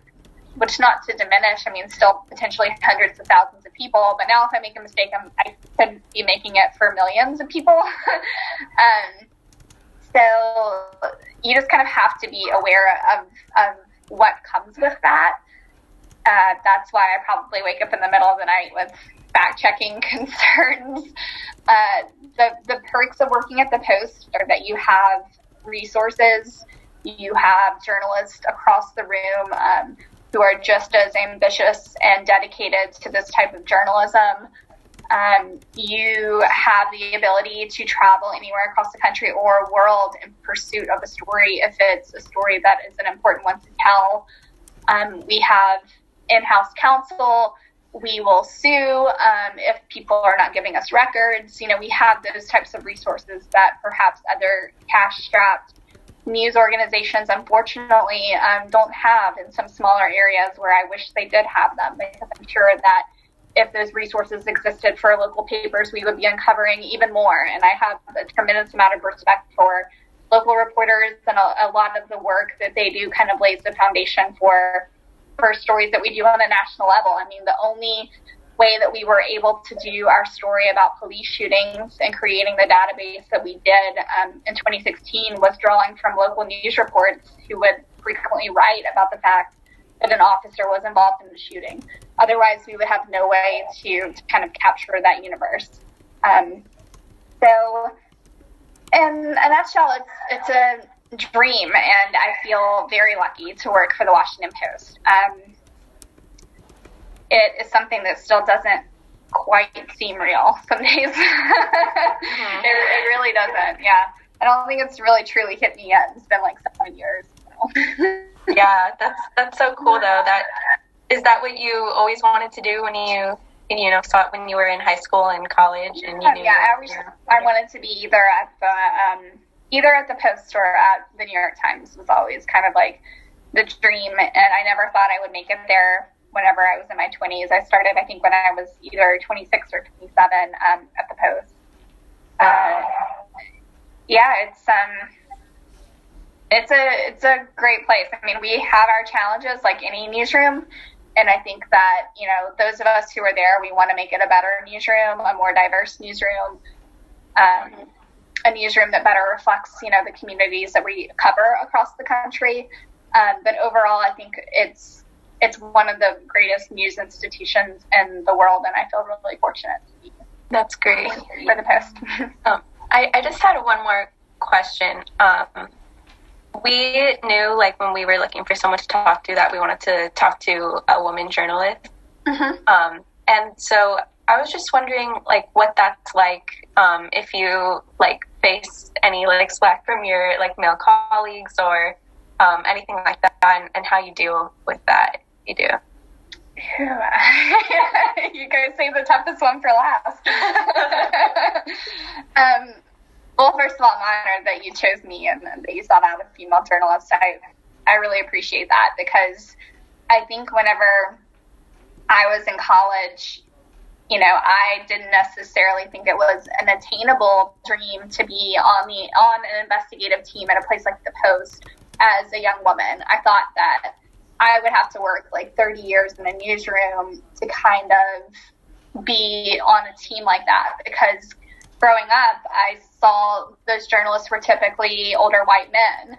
which not to diminish, I mean, still potentially hundreds of thousands of people. But now, if I make a mistake, I'm, I could be making it for millions of people. um, so you just kind of have to be aware of, of what comes with that. Uh, that's why I probably wake up in the middle of the night with fact checking concerns. Uh, the, the perks of working at the Post are that you have resources, you have journalists across the room. Um, who are just as ambitious and dedicated to this type of journalism. Um, you have the ability to travel anywhere across the country or world in pursuit of a story if it's a story that is an important one to tell. Um, we have in-house counsel. We will sue um, if people are not giving us records. You know, we have those types of resources that perhaps other cash-strapped news organizations, unfortunately, um, don't have in some smaller areas where I wish they did have them because I'm sure that if those resources existed for local papers, we would be uncovering even more. And I have a tremendous amount of respect for local reporters and a, a lot of the work that they do kind of lays the foundation for for stories that we do on a national level. I mean, the only way that we were able to do our story about police shootings and creating the database that we did um, in 2016 was drawing from local news reports who would frequently write about the fact that an officer was involved in the shooting. Otherwise, we would have no way to, to kind of capture that universe. Um, so, in a nutshell, it's, it's a dream, and I feel very lucky to work for the Washington Post. Um, it is something that still doesn't quite seem real some days. mm-hmm. it, it, really doesn't. Yeah. I don't think it's really truly hit me yet. It's been like seven years.
So. yeah, that's that's so cool though. That is that what you always wanted to do when you you know saw it when you were in high school and college and you
knew yeah I always I wanted to be either at the um, either at the Post or at the New York Times was always kind of like the dream and I never thought I would make it there whenever I was in my 20s. I started, I think, when I was either 26 or 27 um, at the Post. Uh, yeah, it's um, it's a it's a great place. I mean, we have our challenges like any newsroom, and I think that you know those of us who are there, we want to make it a better newsroom, a more diverse newsroom. Um, a newsroom that better reflects, you know, the communities that we cover across the country. Um, but overall, I think it's it's one of the greatest news institutions in the world, and I feel really fortunate to be.
That's great
for the Post.
um, I, I just had one more question. Um, we knew, like, when we were looking for someone to talk to, that we wanted to talk to a woman journalist. Mm-hmm. Um, and so I was just wondering, like, what that's like um, if you like face any like slack from your like male colleagues or um, anything like that, and, and how you deal with that you do?
you guys save the toughest one for last. um, well, first of all, I'm honored that you chose me and, that you sought out a female journalist. I, I really appreciate that because I think whenever I was in college, you know, I didn't necessarily think it was an attainable dream to be on the on an investigative team at a place like the Post as a young woman. I thought that I would have to work like 30 years in a newsroom to kind of be on a team like that because growing up, I saw those journalists were typically older white men.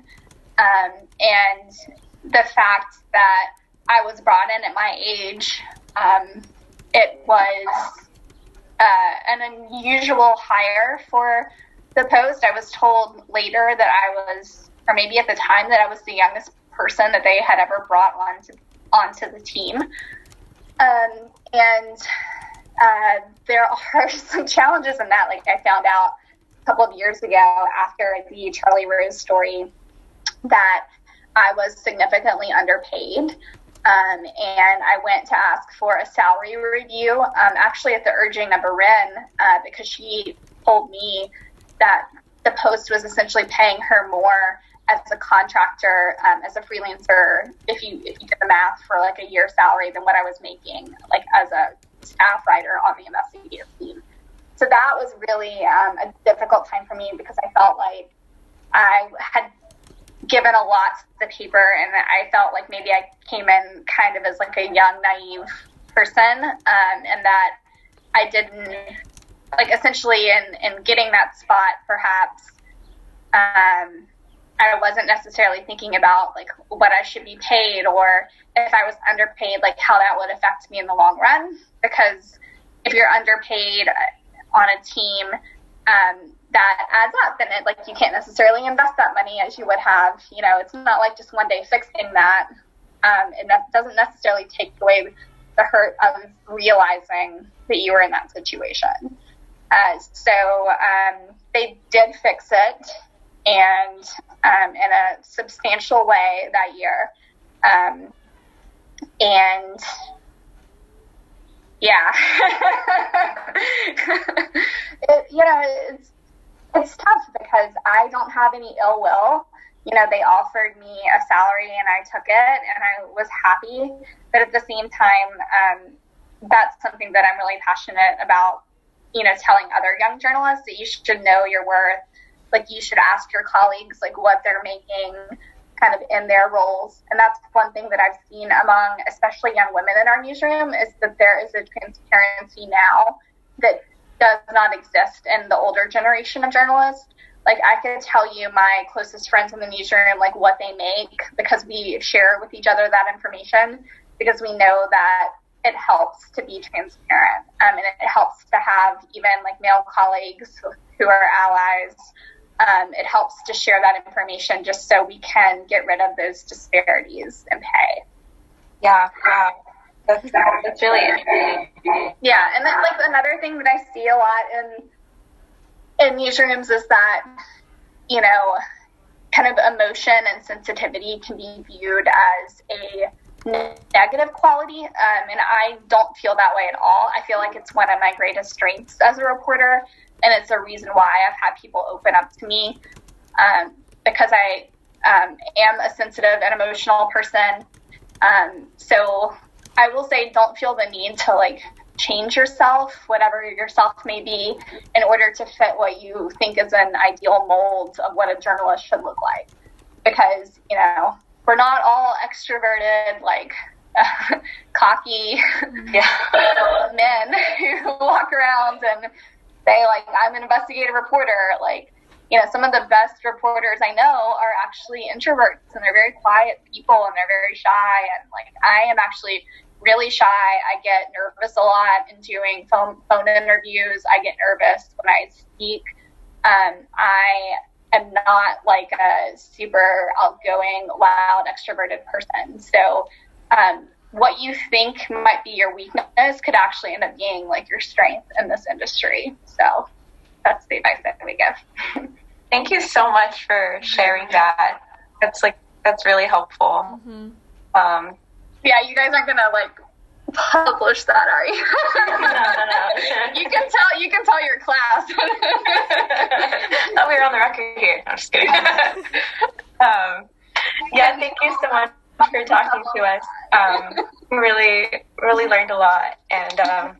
Um, and the fact that I was brought in at my age, um, it was uh, an unusual hire for the post. I was told later that I was, or maybe at the time, that I was the youngest person that they had ever brought onto onto the team. Um, and uh, there are some challenges in that. Like I found out a couple of years ago after the Charlie Rose story that I was significantly underpaid. Um, and I went to ask for a salary review, um, actually at the urging of Irin, uh, because she told me that the post was essentially paying her more as a contractor, um, as a freelancer, if you if you did the math for like a year salary than what I was making like as a staff writer on the investigative team. So that was really um, a difficult time for me because I felt like I had given a lot to the paper and I felt like maybe I came in kind of as like a young, naive person um, and that I didn't like essentially in, in getting that spot perhaps um, I wasn't necessarily thinking about like what I should be paid or if I was underpaid, like how that would affect me in the long run. Because if you're underpaid on a team, um, that adds up and it like you can't necessarily invest that money as you would have. You know, it's not like just one day fixing that. Um, and that doesn't necessarily take away the hurt of realizing that you were in that situation. Uh, so um, they did fix it and um, in a substantial way that year. Um, and yeah, it, you know, it's it's tough because I don't have any ill will. You know, they offered me a salary and I took it and I was happy. But at the same time, um, that's something that I'm really passionate about, you know, telling other young journalists that you should know your worth. Like, you should ask your colleagues, like, what they're making kind of in their roles. And that's one thing that I've seen among especially young women in our newsroom is that there is a transparency now that does not exist in the older generation of journalists. Like I could tell you my closest friends in the newsroom, like what they make because we share with each other that information because we know that it helps to be transparent. Um, and it helps to have even like male colleagues who are allies um, it helps to share that information just so we can get rid of those disparities in pay.
Yeah, wow. That's, that's really interesting.
Yeah, and then like another thing that I see a lot in in newsrooms is that you know, kind of emotion and sensitivity can be viewed as a negative quality, um, and I don't feel that way at all. I feel like it's one of my greatest strengths as a reporter and it's a reason why I've had people open up to me um, because I um, am a sensitive and emotional person. Um, so I will say, don't feel the need to like change yourself, whatever yourself may be, in order to fit what you think is an ideal mold of what a journalist should look like. Because you know we're not all extroverted, like cocky yeah. men who walk around and say like I'm an investigative reporter. Like, you know, some of the best reporters I know are actually introverts and they're very quiet people and they're very shy. And like, I am actually really shy. I get nervous a lot in doing phone phone interviews. I get nervous when I speak. Um, I am not like a super outgoing, loud, extroverted person. So, um, what you think might be your weakness could actually end up being like your strength in this industry. So that's the advice that we give.
Thank you so much for sharing that. That's like that's really helpful.
Mm-hmm. Um, yeah, you guys aren't gonna like publish that, are you? no, no, no. you can tell. You can tell your class.
We were on the record here. I'm just kidding. um, yeah, thank you so much for talking to us. Um, really, really learned a lot, and um,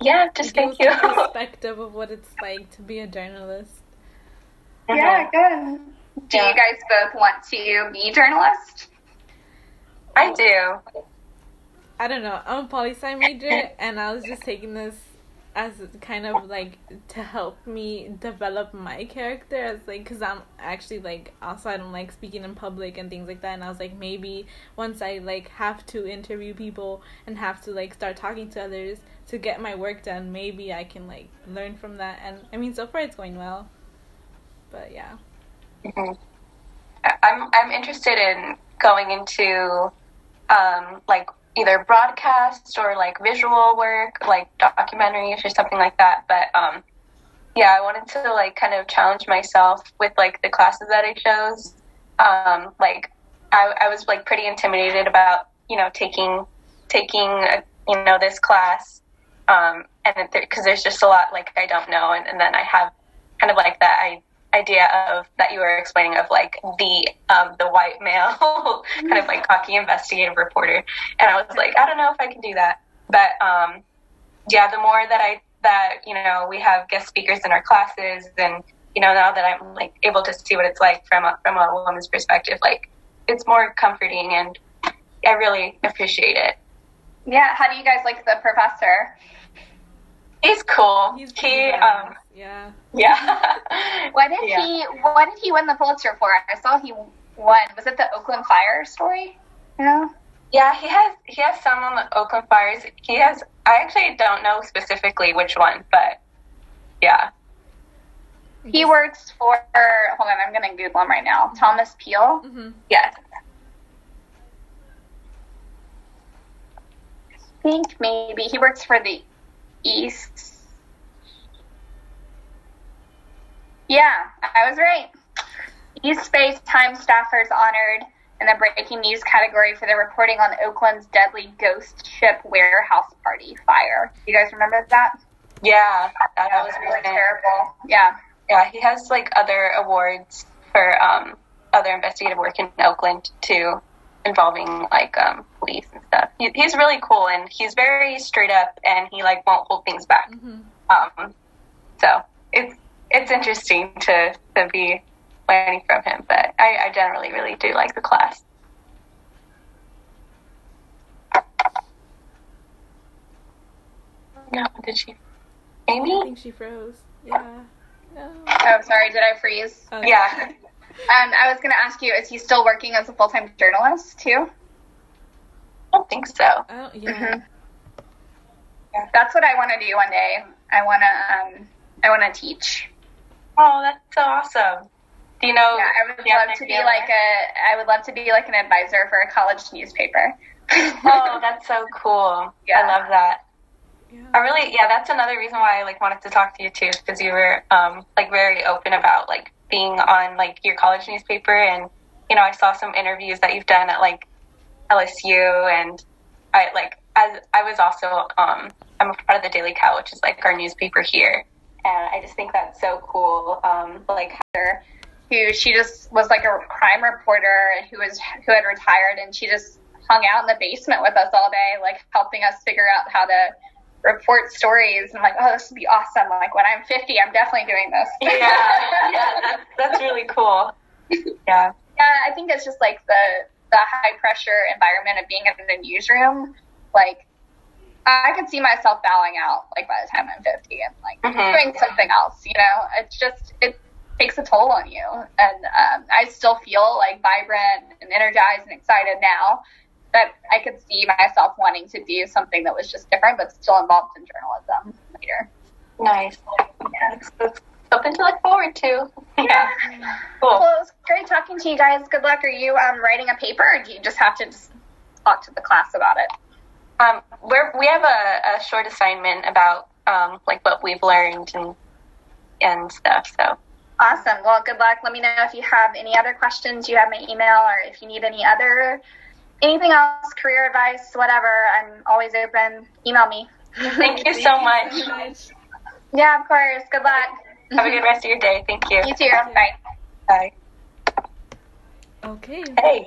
yeah, just thank you.
Perspective of what it's like to be a journalist.
Yeah, good. Do yeah. you guys both want to be journalists?
I do.
I don't know. I'm a poli sci major, and I was just taking this as kind of like to help me develop my character as like because i'm actually like also i don't like speaking in public and things like that and i was like maybe once i like have to interview people and have to like start talking to others to get my work done maybe i can like learn from that and i mean so far it's going well but yeah
mm-hmm. i'm i'm interested in going into um like either broadcast or like visual work, like documentaries or something like that. But um, yeah, I wanted to like kind of challenge myself with like the classes that I chose. Um, like I, I was like pretty intimidated about you know taking taking a, you know this class, um, and because there's just a lot like I don't know, and, and then I have kind of like that I idea of that you were explaining of like the um, the white male kind of like cocky investigative reporter, and I was like, I don't know if I can do that, but um, yeah, the more that I that you know we have guest speakers in our classes, and you know now that I'm like able to see what it's like from a, from a woman's perspective, like it's more comforting, and I really appreciate it.
Yeah, how do you guys like the professor?
He's cool. He's he um
yeah.
Yeah.
what did yeah. he what did he win the Pulitzer for? I saw he won. Was it the Oakland Fire story? You know?
Yeah, he has he has some on the Oakland Fires. He has I actually don't know specifically which one, but yeah.
He works for hold on, I'm gonna Google him right now. Thomas Peele.
Mm-hmm. Yes.
I think maybe he works for the East Yeah, I was right. East Bay Times staffers honored in the breaking news category for their reporting on Oakland's deadly ghost ship warehouse party fire. You guys remember that?
Yeah, that,
That was really terrible. Yeah.
Yeah, he has like other awards for um, other investigative work in Oakland too, involving like um, police and stuff. He, he's really cool and he's very straight up and he like won't hold things back.
Mhm.
Um, so it's it's interesting to to be learning from him, but I, I generally really do like the class. No, did she? Amy?
I think she froze. Yeah. No.
Oh, sorry. Did I freeze?
Oh,
Yeah.
Um, I was going to ask you, is he still working as a full time journalist too?
I don't think so.
I don't. Yeah.
Mhm. That's what I want to do one day. I want to. Um, I want to teach.
Oh, that's so awesome. Do you know?
Yeah, I would
do you have
love
an
to be
idea
like a. I would love to be like an advisor for a college newspaper.
Oh, that's so cool.
Yeah.
I love that.
Yeah.
I really, yeah, that's another reason why I like wanted to talk to you too, because you were um like very open about like being on like your college newspaper, and you know I saw some interviews that you've done at like LSU, and I like as I was also um I'm a part of the Daily Cal, which is like our newspaper here, and I just think that's so cool. Um, like
Heather, who she just was like a crime reporter who was who had retired, and she just hung out in the basement with us all day, like helping us figure out how to report stories. And like, oh, this would be awesome. Like when I'm 50, I'm definitely doing this.
yeah, yeah, that's, that's really cool. Yeah.
Yeah, I think it's just like the the high pressure environment of being in the newsroom. Like, I could see myself bowing out like by the time I'm 50 and like
Mhm.
doing something else. You know, it's just it takes a toll on you, and um, I still feel like vibrant and energized and excited now. That I could see myself wanting to do something that was just different, but still involved in journalism later.
Nice. Yeah, it's, it's something to look forward to. Yeah. Cool.
Well, it was great talking to you guys. Good luck. Are you um, writing a paper, or do you just have to just talk to the class about it?
Um, we're, we have a, a short assignment about um, like what we've learned and and stuff. So
Awesome. Well, good luck. Let me know if you have any other questions. You have my email, or if you need any other anything else, career advice, whatever. I'm always open. Email me.
thank you
so much.
Yeah, of course. Good luck.
Have a good rest of your day. Thank you.
You too. Bye.
Bye.
Okay.
Hey.